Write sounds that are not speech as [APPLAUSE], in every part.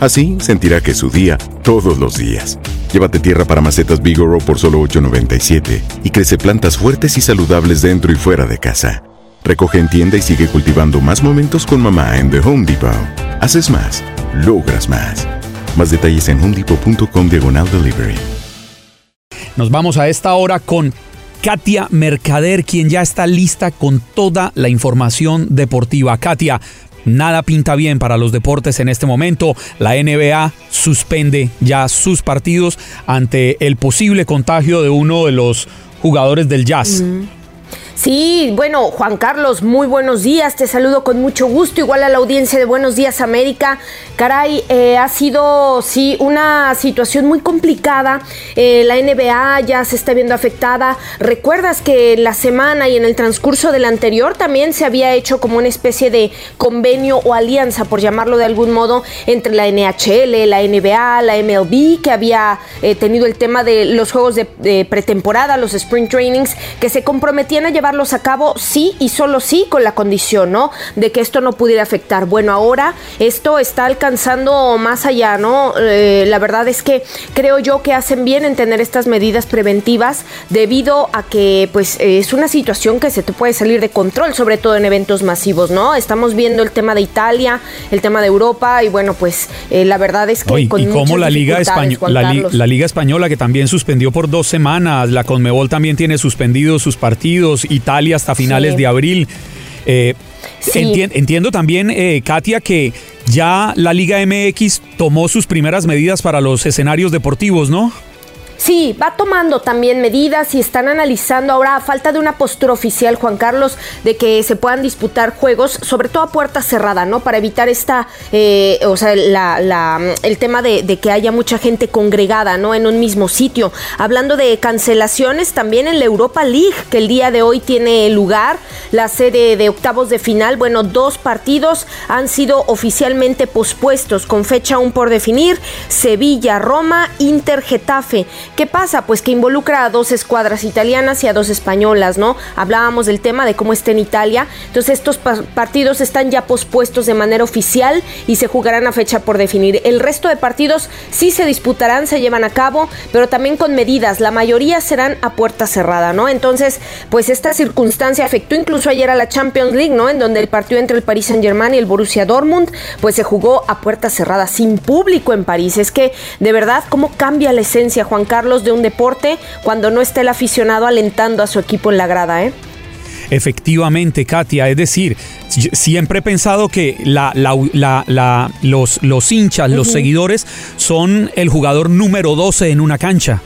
Así sentirá que es su día todos los días. Llévate tierra para macetas Bigoro por solo $8.97 y crece plantas fuertes y saludables dentro y fuera de casa. Recoge en tienda y sigue cultivando más momentos con mamá en The Home Depot. Haces más, logras más. Más detalles en homedepot.com diagonal delivery. Nos vamos a esta hora con Katia Mercader, quien ya está lista con toda la información deportiva. Katia, nada pinta bien para los deportes en este momento. La NBA suspende ya sus partidos ante el posible contagio de uno de los jugadores del Jazz. Sí, bueno, Juan Carlos, muy buenos días, te saludo con mucho gusto, igual a la audiencia de Buenos Días América. Caray, eh, ha sido, sí, una situación muy complicada, Eh, la NBA ya se está viendo afectada. Recuerdas que en la semana y en el transcurso del anterior también se había hecho como una especie de convenio o alianza, por llamarlo de algún modo, entre la NHL, la NBA, la MLB, que había eh, tenido el tema de los juegos de, de pretemporada, los sprint trainings, que se comprometían a llevarlos a cabo sí y solo sí con la condición, ¿no? De que esto no pudiera afectar. Bueno, ahora esto está alcanzando más allá, ¿no? Eh, la verdad es que creo yo que hacen bien en tener estas medidas preventivas debido a que pues eh, es una situación que se te puede salir de control, sobre todo en eventos masivos, ¿no? Estamos viendo el tema de Italia, el tema de Europa y bueno, pues eh, la verdad es que con y como la Liga, dificultades, Españo- Juan la, li- la Liga Española que también suspendió por dos semanas, la Conmebol también tiene suspendidos sus partidos, Italia hasta finales Sí. de abril. Eh, Sí. entiendo también, eh, Katia, que ya la Liga MX tomó sus primeras medidas para los escenarios deportivos, ¿no? Sí, va tomando también medidas y están analizando ahora a falta de una postura oficial, Juan Carlos, de que se puedan disputar juegos, sobre todo a puerta cerrada, ¿no? Para evitar esta, eh, o sea, la- la- el tema de, de que haya mucha gente congregada, ¿no? En un mismo sitio. Hablando de cancelaciones, también en la Europa League, que el día de hoy tiene lugar, la sede de octavos de final, bueno, dos partidos han sido oficialmente pospuestos con fecha aún por definir, Sevilla, Roma, Inter, Getafe. ¿Qué pasa? Pues que involucra a dos escuadras italianas y a dos españolas, ¿no? Hablábamos del tema de cómo está en Italia. Entonces estos pa- partidos están ya pospuestos de manera oficial y se jugarán a fecha por definir. El resto de partidos sí se disputarán, se llevan a cabo, pero también con medidas. La mayoría serán a puerta cerrada, ¿no? Entonces, pues esta circunstancia afectó incluso ayer a la Champions League, ¿no? En donde el partido entre el Paris Saint-Germain y el Borussia Dortmund, pues se jugó a puerta cerrada, sin público en París. Es que, de verdad, ¿cómo cambia la esencia, Juan Carlos, de un deporte cuando no está el aficionado alentando a su equipo en la grada, ¿eh? Efectivamente, Katia, es decir, si- siempre he pensado que la, la- la- la- los, los hinchas, los seguidores, son el jugador número 12 en una cancha.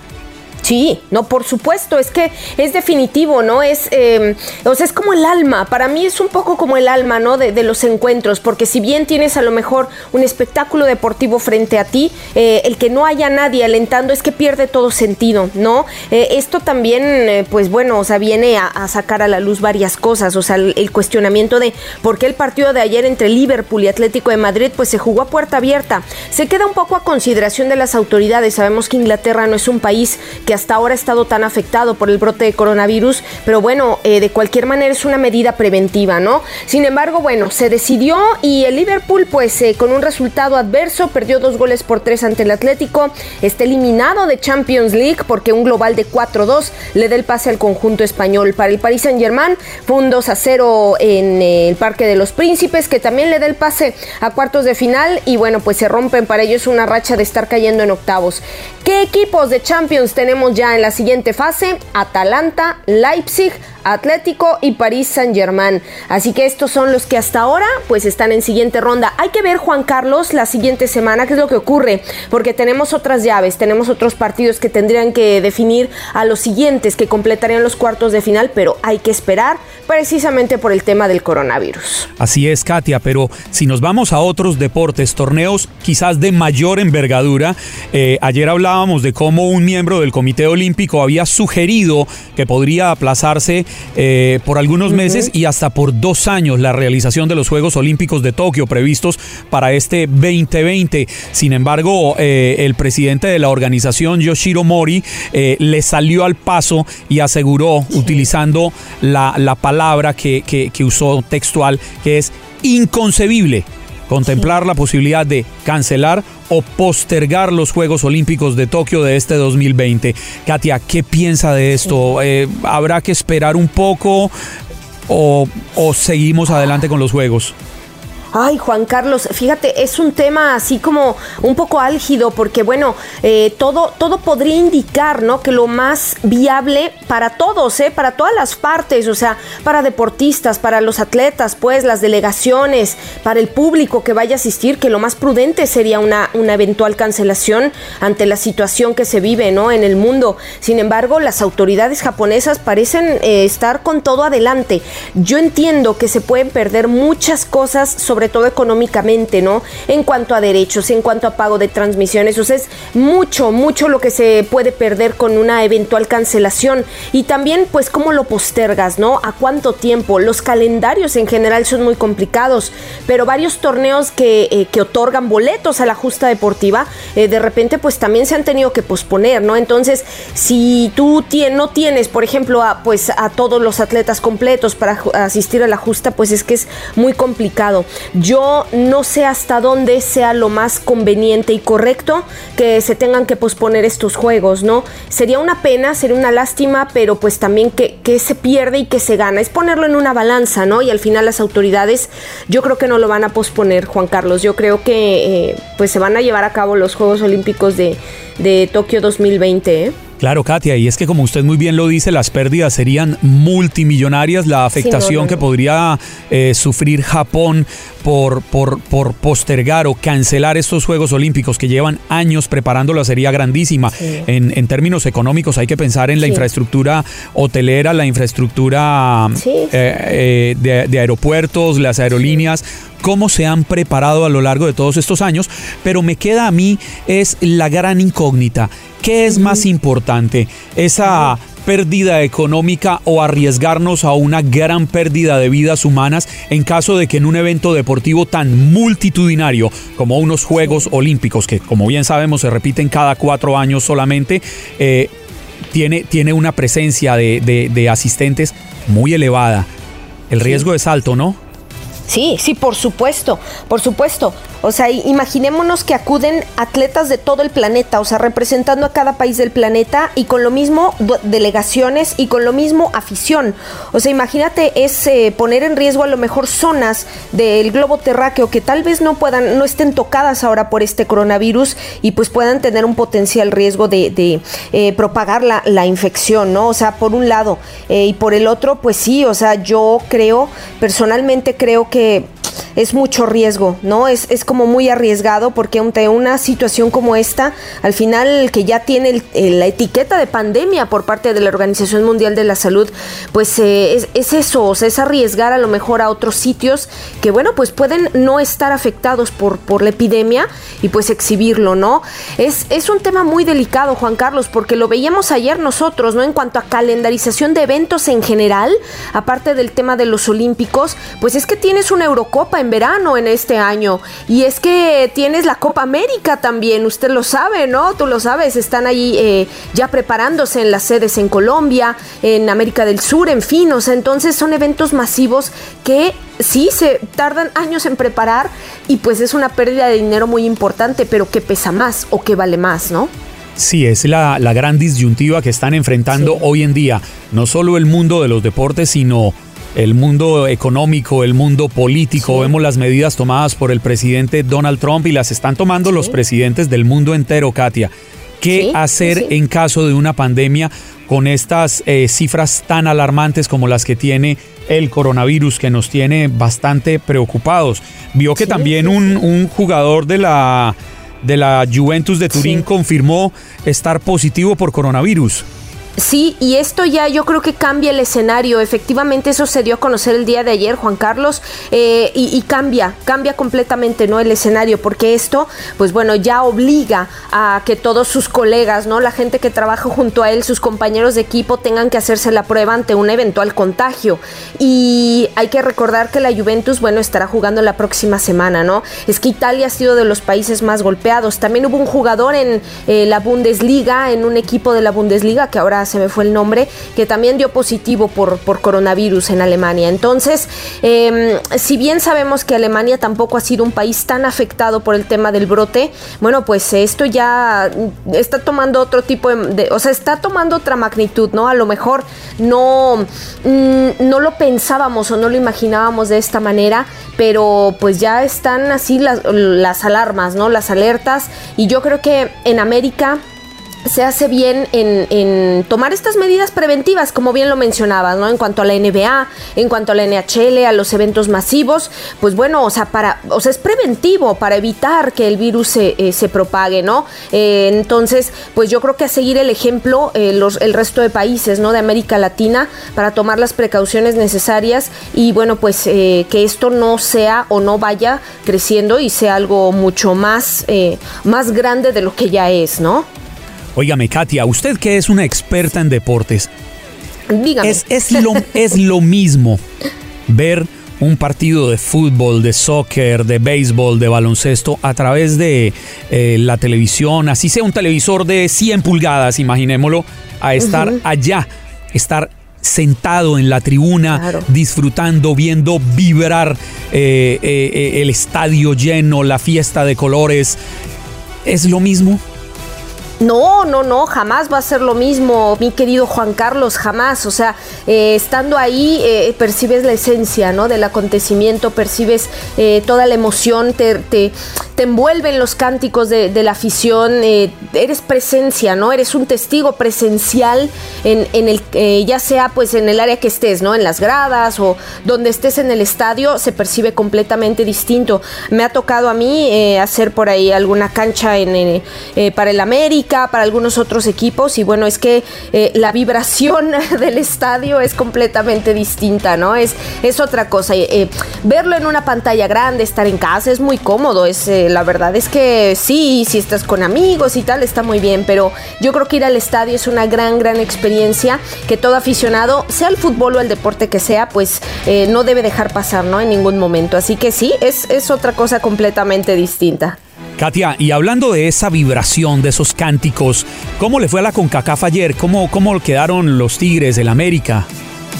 Sí, no, por supuesto, es que es definitivo, ¿no? Es, eh, o sea, es como el alma, para mí es un poco como el alma, ¿no? De, de los encuentros, porque si bien tienes a lo mejor un espectáculo deportivo frente a ti, eh, el que no haya nadie alentando es que pierde todo sentido, ¿no? Eh, esto también, eh, pues bueno, o sea, viene a, sacar a la luz varias cosas, o sea, el, el cuestionamiento de por qué el partido de ayer entre Liverpool y Atlético de Madrid, pues se jugó a puerta abierta. Se queda un poco a consideración de las autoridades, sabemos que Inglaterra no es un país que hasta ahora ha estado tan afectado por el brote de coronavirus, pero bueno, eh, de cualquier manera es una medida preventiva, ¿no? Sin embargo, bueno, se decidió y el Liverpool, pues eh, con un resultado adverso, perdió dos goles por tres ante el Atlético, está eliminado de Champions League porque un global de 4-2 le da el pase al conjunto español. Para el Paris Saint-Germain fue un 2 0 en el Parque de los Príncipes, que también le da el pase a cuartos de final y bueno, pues se rompen para ellos una racha de estar cayendo en octavos. ¿Qué equipos de Champions tenemos ya en la siguiente fase? Atalanta, Leipzig, Atlético y París Saint Germain. Así que estos son los que hasta ahora pues están en siguiente ronda. Hay que ver Juan Carlos la siguiente semana qué es lo que ocurre, porque tenemos otras llaves, tenemos otros partidos que tendrían que definir a los siguientes que completarían los cuartos de final, pero hay que esperar precisamente por el tema del coronavirus. Así es, Katia, pero si nos vamos a otros deportes, torneos quizás de mayor envergadura, eh, ayer hablábamos de cómo un miembro del Comité Olímpico había sugerido que podría aplazarse eh, por algunos meses y hasta por dos años la realización de los Juegos Olímpicos de Tokio previstos para este 2020. Sin embargo, eh, el presidente de la organización, Yoshiro Mori, eh, le salió al paso y aseguró, utilizando la, palabra que, que usó textual, que es inconcebible contemplar la posibilidad de cancelar o postergar los Juegos Olímpicos de Tokio de este 2020. Katia, ¿qué piensa de esto? Eh, ¿Habrá que esperar un poco o, o seguimos adelante con los Juegos? Ay, Juan Carlos, fíjate, es un tema así como un poco álgido, porque bueno, eh, todo, todo podría indicar, ¿no? Que lo más viable para todos, ¿eh? Para todas las partes, o sea, para deportistas, para los atletas, pues, las delegaciones, para el público que vaya a asistir, que lo más prudente sería una, una eventual cancelación ante la situación que se vive, ¿no? En el mundo. Sin embargo, las autoridades japonesas parecen eh, estar con todo adelante. Yo entiendo que se pueden perder muchas cosas sobre sobre todo económicamente, ¿no? En cuanto a derechos, en cuanto a pago de transmisiones, o es mucho, mucho lo que se puede perder con una eventual cancelación. Y también, pues, cómo lo postergas, ¿no? ¿A cuánto tiempo? Los calendarios en general son muy complicados, pero varios torneos que, eh, que otorgan boletos a la justa deportiva, eh, de repente, pues también se han tenido que posponer, ¿no? Entonces, si tú no tienes, por ejemplo, a, pues a todos los atletas completos para asistir a la justa, pues es que es muy complicado. Yo no sé hasta dónde sea lo más conveniente y correcto que se tengan que posponer estos juegos, ¿no? Sería una pena, sería una lástima, pero pues también que, se pierde y que se gana. Es ponerlo en una balanza, ¿no? Y al final las autoridades yo creo que no lo van a posponer, Juan Carlos. Yo creo que eh, pues se van a llevar a cabo los Juegos Olímpicos de, de Tokio 2020, ¿eh? Claro, Katia, y es que como usted muy bien lo dice, las pérdidas serían multimillonarias, la afectación que podría eh, sufrir Japón por, por, por, postergar o cancelar estos Juegos Olímpicos que llevan años preparándola sería grandísima. En, en, términos económicos hay que pensar en la infraestructura hotelera, la infraestructura eh, eh, de, de aeropuertos, las aerolíneas cómo se han preparado a lo largo de todos estos años, pero me queda a mí es la gran incógnita. ¿Qué es más importante? ¿Esa pérdida económica o arriesgarnos a una gran pérdida de vidas humanas en caso de que en un evento deportivo tan multitudinario como unos Juegos Olímpicos, que como bien sabemos se repiten cada cuatro años solamente, eh, tiene, tiene, una presencia de, de asistentes muy elevada? El riesgo es alto, ¿no? Sí, sí, por supuesto, por supuesto. O sea, imaginémonos que acuden atletas de todo el planeta, o sea, representando a cada país del planeta y con lo mismo delegaciones y con lo mismo afición. O sea, imagínate es poner en riesgo a lo mejor zonas del globo terráqueo que tal vez no puedan, no estén tocadas ahora por este coronavirus y pues puedan tener un potencial riesgo de, eh, propagar la, la, infección, ¿no? O sea, por un lado eh, y por el otro, pues sí, o sea, yo creo, personalmente creo que es mucho riesgo, ¿no? Es, es como muy arriesgado porque ante una situación como esta, al final que ya tiene la etiqueta de pandemia por parte de la Organización Mundial de la Salud, pues eh, es, eso, o sea, es arriesgar a lo mejor a otros sitios que, bueno, pues pueden no estar afectados por, por la epidemia y pues exhibirlo, ¿no? Es, es un tema muy delicado, Juan Carlos, porque lo veíamos ayer nosotros, ¿no? En cuanto a calendarización de eventos en general, aparte del tema de los Olímpicos, pues es que tienes una Eurocopa en verano en este año. Y es que tienes la Copa América también, usted lo sabe, ¿no? Tú lo sabes, están ahí eh, ya preparándose en las sedes en Colombia, en América del Sur, en fin, o sea, entonces son eventos masivos que sí se tardan años en preparar y pues es una pérdida de dinero muy importante, pero que pesa más o que vale más, ¿no? Sí, es la, la gran disyuntiva que están enfrentando hoy en día, no solo el mundo de los deportes, sino el mundo económico, el mundo político. Vemos las medidas tomadas por el presidente Donald Trump y las están tomando los presidentes del mundo entero, Katia. ¿Qué hacer en caso de una pandemia con estas eh, cifras tan alarmantes como las que tiene el coronavirus, que nos tiene bastante preocupados? Vio que también un, un jugador de la de la Juventus de Turín confirmó estar positivo por coronavirus. Sí, y esto ya yo creo que cambia el escenario. Efectivamente, eso se dio a conocer el día de ayer, Juan Carlos, eh, y, cambia, cambia completamente, ¿no? El escenario, porque esto, pues bueno, ya obliga a que todos sus colegas, ¿no? La gente que trabaja junto a él, sus compañeros de equipo, tengan que hacerse la prueba ante un eventual contagio. Y hay que recordar que la Juventus, bueno, estará jugando la próxima semana, ¿no? Es que Italia ha sido de los países más golpeados. También hubo un jugador en eh, la Bundesliga, en un equipo de la Bundesliga, que ahora se me fue el nombre, que también dio positivo por, por coronavirus en Alemania. Entonces, em, si bien sabemos que Alemania tampoco ha sido un país tan afectado por el tema del brote, bueno, pues esto ya está tomando otro tipo de, o sea, está tomando otra magnitud, ¿no? A lo mejor no, mm, no lo pensábamos o no lo imaginábamos de esta manera, pero pues ya están así las, las alarmas, ¿no? Las alertas y yo creo que en América se hace bien en, tomar estas medidas preventivas, como bien lo mencionabas, ¿no? En cuanto a la NBA, en cuanto a la NHL, a los eventos masivos, pues bueno, o sea, para, o sea, es preventivo para evitar que el virus se, eh, se propague, ¿no? Eh, entonces, pues yo creo que a seguir el ejemplo eh, los, el resto de países, ¿no? De América Latina para tomar las precauciones necesarias y bueno, pues que esto no sea o no vaya creciendo y sea algo mucho más, más grande de lo que ya es, ¿no? Óigame, Katia, usted que es una experta en deportes, Dígame. Es, es, lo, es lo mismo ver un partido de fútbol, de soccer, de béisbol, de baloncesto a través de eh, la televisión, así sea un televisor de 100 pulgadas, imaginémoslo, a estar allá, estar sentado en la tribuna, disfrutando, viendo vibrar eh, eh, el estadio lleno, la fiesta de colores. ¿Es lo mismo? No, no, no, jamás va a ser lo mismo, mi querido Juan Carlos, jamás. O sea, eh, estando ahí eh, percibes la esencia, ¿no? Del acontecimiento, percibes eh, toda la emoción, te, te, envuelven los cánticos de, la afición, eres presencia, ¿no? Eres un testigo presencial en, en el, ya sea pues en el área que estés, ¿no? En las gradas o donde estés en el estadio, se percibe completamente distinto. Me ha tocado a mí hacer por ahí alguna cancha en, para el América para algunos otros equipos y bueno, es que eh, la vibración [LAUGHS] del estadio es completamente distinta, ¿no? Es, es otra cosa. Eh, verlo en una pantalla grande, estar en casa es muy cómodo, es, eh, la verdad es que sí, si estás con amigos y tal, está muy bien, pero yo creo que ir al estadio es una gran, gran experiencia que todo aficionado, sea el fútbol o el deporte que sea, pues no debe dejar pasar, ¿no? En ningún momento. Así que sí, es, es otra cosa completamente distinta. Katia, y hablando de esa vibración, de esos cánticos, ¿cómo le fue a la CONCACAF ayer? ¿Cómo, cómo quedaron los Tigres del América?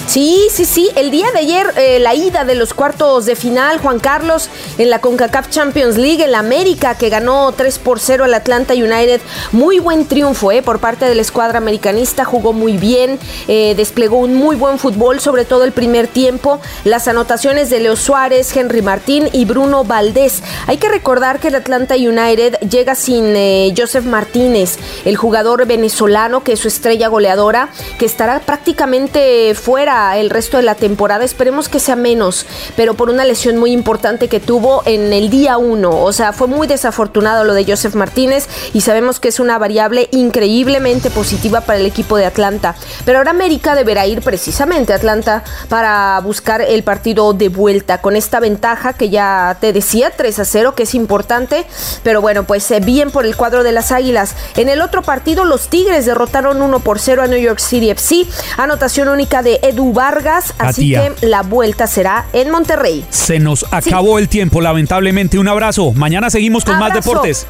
Sí, sí, sí. El día de ayer, eh, la ida de los cuartos de final, Juan Carlos, en la CONCACAF Champions League, el América, que ganó 3 por 0 al Atlanta United. Muy buen triunfo eh, por parte de la escuadra americanista. Jugó muy bien, eh, desplegó un muy buen fútbol, sobre todo el primer tiempo. Las anotaciones de Leo Suárez, Henry Martín y Bruno Valdés. Hay que recordar que el Atlanta United llega sin eh, Joseph Martínez, el jugador venezolano, que es su estrella goleadora, que estará prácticamente fuera el resto de la temporada. Esperemos que sea menos, pero por una lesión muy importante que tuvo en el día 1. O sea, fue muy desafortunado lo de Joseph Martínez y sabemos que es una variable increíblemente positiva para el equipo de Atlanta. Pero ahora América deberá ir precisamente a Atlanta para buscar el partido de vuelta con esta ventaja que ya te decía, 3 a 0, que es importante. Pero bueno, pues eh, bien por el cuadro de las Águilas. En el otro partido, los Tigres derrotaron 1 por 0 a New York City FC. Anotación única de Edu Edu Vargas, así que la vuelta será en Monterrey. Se nos acabó el tiempo, lamentablemente. Un abrazo. Mañana seguimos con más deportes.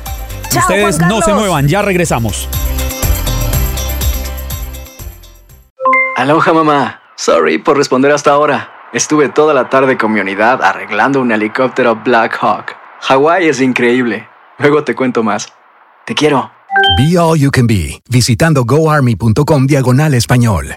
Chao, Ustedes Juan no se muevan, ya regresamos. Aloha mamá. Sorry por responder hasta ahora. Estuve toda la tarde con mi unidad arreglando un helicóptero Black Hawk. Hawái es increíble. Luego te cuento más. Te quiero. Be All You Can Be, visitando goarmy.com diagonal español.